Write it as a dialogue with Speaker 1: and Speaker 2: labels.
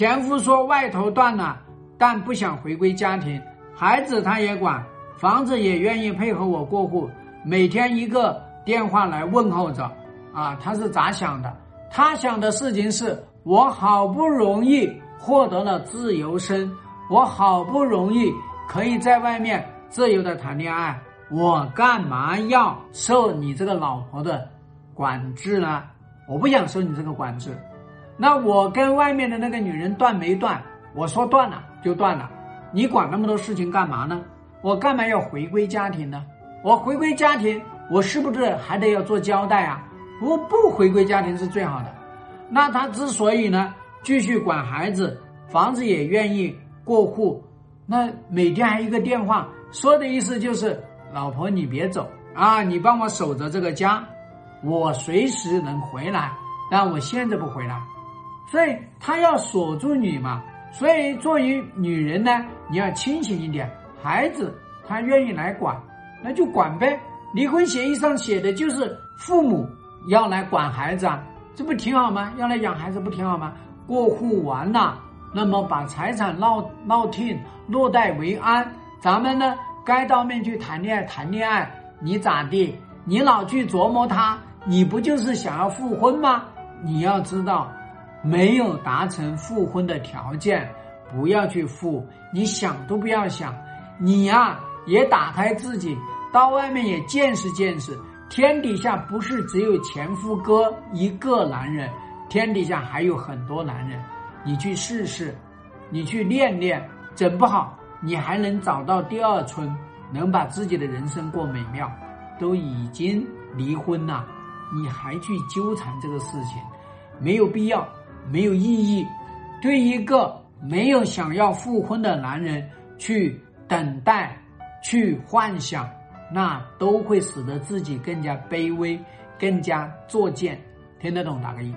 Speaker 1: 前夫说外头断了，但不想回归家庭，孩子他也管，房子也愿意配合我过户，每天一个电话来问候着。啊，他是咋想的？他想的事情是我好不容易获得了自由身，我好不容易可以在外面自由的谈恋爱，我干嘛要受你这个老婆的管制呢？我不想受你这个管制。那我跟外面的那个女人断没断？我说断了就断了，你管那么多事情干嘛呢？我干嘛要回归家庭呢？我回归家庭，我是不是还得要做交代啊？我不回归家庭是最好的。那他之所以呢继续管孩子，房子也愿意过户，那每天还一个电话，说的意思就是老婆你别走啊，你帮我守着这个家，我随时能回来，但我现在不回来。所以他要锁住你嘛，所以作为女人呢，你要清醒一点。孩子他愿意来管，那就管呗。离婚协议上写的就是父母要来管孩子啊，这不挺好吗？要来养孩子不挺好吗？过户完了，那么把财产落落定，落袋为安。咱们呢，该到面去谈恋爱谈恋爱，你咋地？你老去琢磨他，你不就是想要复婚吗？你要知道。没有达成复婚的条件，不要去复，你想都不要想。你呀，也打开自己，到外面也见识见识。天底下不是只有前夫哥一个男人，天底下还有很多男人。你去试试，你去练练，整不好你还能找到第二春，能把自己的人生过美妙。都已经离婚了，你还去纠缠这个事情，没有必要。没有意义，对一个没有想要复婚的男人去等待、去幻想，那都会使得自己更加卑微、更加作贱。听得懂打个一？